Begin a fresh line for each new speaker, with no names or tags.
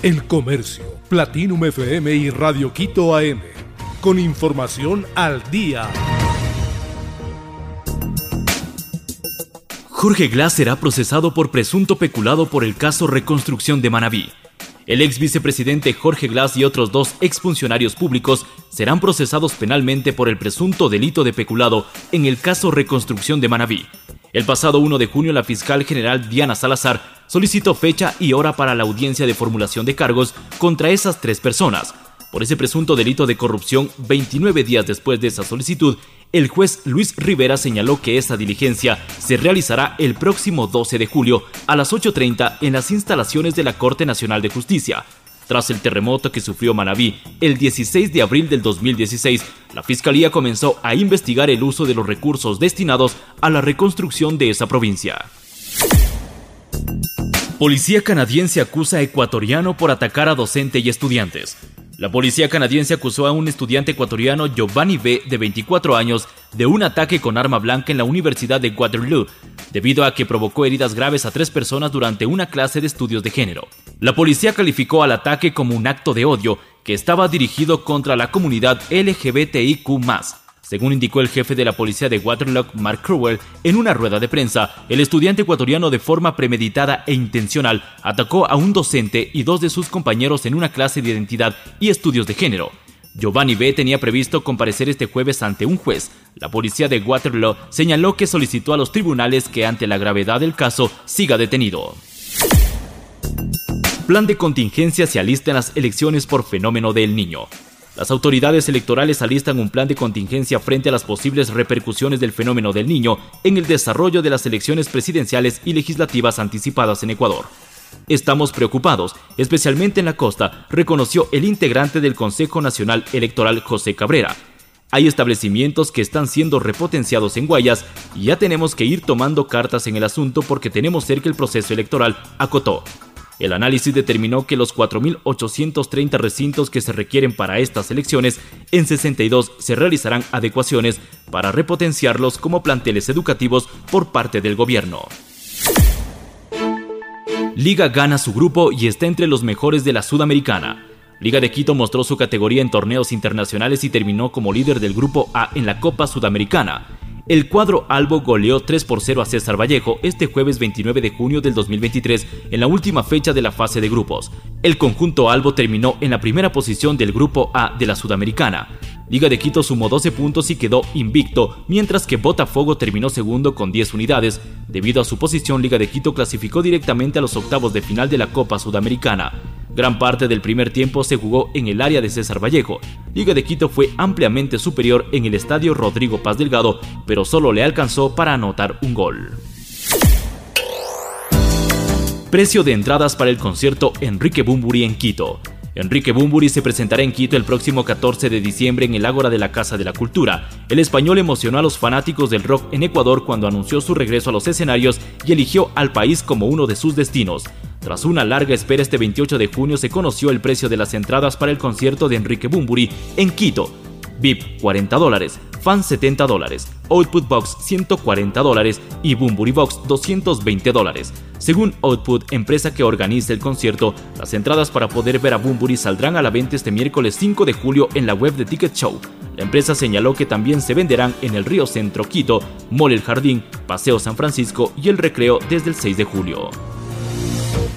El Comercio, Platinum FM y Radio Quito AM. Con información al día.
Jorge Glass será procesado por presunto peculado por el caso Reconstrucción de Manabí. El ex vicepresidente Jorge Glass y otros dos exfuncionarios públicos serán procesados penalmente por el presunto delito de peculado en el caso Reconstrucción de Manabí. El pasado 1 de junio, la fiscal general Diana Salazar solicitó fecha y hora para la audiencia de formulación de cargos contra esas tres personas. Por ese presunto delito de corrupción, 29 días después de esa solicitud, el juez Luis Rivera señaló que esta diligencia se realizará el próximo 12 de julio a las 8.30 en las instalaciones de la Corte Nacional de Justicia. Tras el terremoto que sufrió Manabí el 16 de abril del 2016, la Fiscalía comenzó a investigar el uso de los recursos destinados a la reconstrucción de esa provincia. Policía canadiense acusa a ecuatoriano por atacar a docente y estudiantes. La policía canadiense acusó a un estudiante ecuatoriano Giovanni B. de 24 años de un ataque con arma blanca en la Universidad de Waterloo, debido a que provocó heridas graves a tres personas durante una clase de estudios de género. La policía calificó al ataque como un acto de odio que estaba dirigido contra la comunidad LGBTIQ según indicó el jefe de la policía de Waterloo, Mark Crowell, en una rueda de prensa, el estudiante ecuatoriano de forma premeditada e intencional atacó a un docente y dos de sus compañeros en una clase de identidad y estudios de género. Giovanni B. tenía previsto comparecer este jueves ante un juez. La policía de Waterloo señaló que solicitó a los tribunales que ante la gravedad del caso siga detenido. Plan de contingencia se alista en las elecciones por fenómeno del niño. Las autoridades electorales alistan un plan de contingencia frente a las posibles repercusiones del fenómeno del niño en el desarrollo de las elecciones presidenciales y legislativas anticipadas en Ecuador. Estamos preocupados, especialmente en la costa, reconoció el integrante del Consejo Nacional Electoral José Cabrera. Hay establecimientos que están siendo repotenciados en Guayas y ya tenemos que ir tomando cartas en el asunto porque tenemos cerca el proceso electoral, acotó. El análisis determinó que los 4.830 recintos que se requieren para estas elecciones, en 62 se realizarán adecuaciones para repotenciarlos como planteles educativos por parte del gobierno. Liga gana su grupo y está entre los mejores de la Sudamericana. Liga de Quito mostró su categoría en torneos internacionales y terminó como líder del grupo A en la Copa Sudamericana. El cuadro albo goleó 3 por 0 a César Vallejo este jueves 29 de junio del 2023 en la última fecha de la fase de grupos. El conjunto albo terminó en la primera posición del grupo A de la Sudamericana. Liga de Quito sumó 12 puntos y quedó invicto, mientras que Botafogo terminó segundo con 10 unidades. Debido a su posición, Liga de Quito clasificó directamente a los octavos de final de la Copa Sudamericana. Gran parte del primer tiempo se jugó en el área de César Vallejo. Liga de Quito fue ampliamente superior en el estadio Rodrigo Paz Delgado, pero solo le alcanzó para anotar un gol. Precio de entradas para el concierto Enrique Bumburi en Quito. Enrique Bumburi se presentará en Quito el próximo 14 de diciembre en el Ágora de la Casa de la Cultura. El español emocionó a los fanáticos del rock en Ecuador cuando anunció su regreso a los escenarios y eligió al país como uno de sus destinos. Tras una larga espera este 28 de junio se conoció el precio de las entradas para el concierto de Enrique Bumburi en Quito. VIP 40 dólares, Fan 70 dólares, Output Box 140 dólares y Bumburi Box 220 dólares. Según Output, empresa que organiza el concierto, las entradas para poder ver a Bumburi saldrán a la venta este miércoles 5 de julio en la web de Ticket Show. La empresa señaló que también se venderán en el Río Centro Quito, Mall El Jardín, Paseo San Francisco y el Recreo desde el 6 de julio.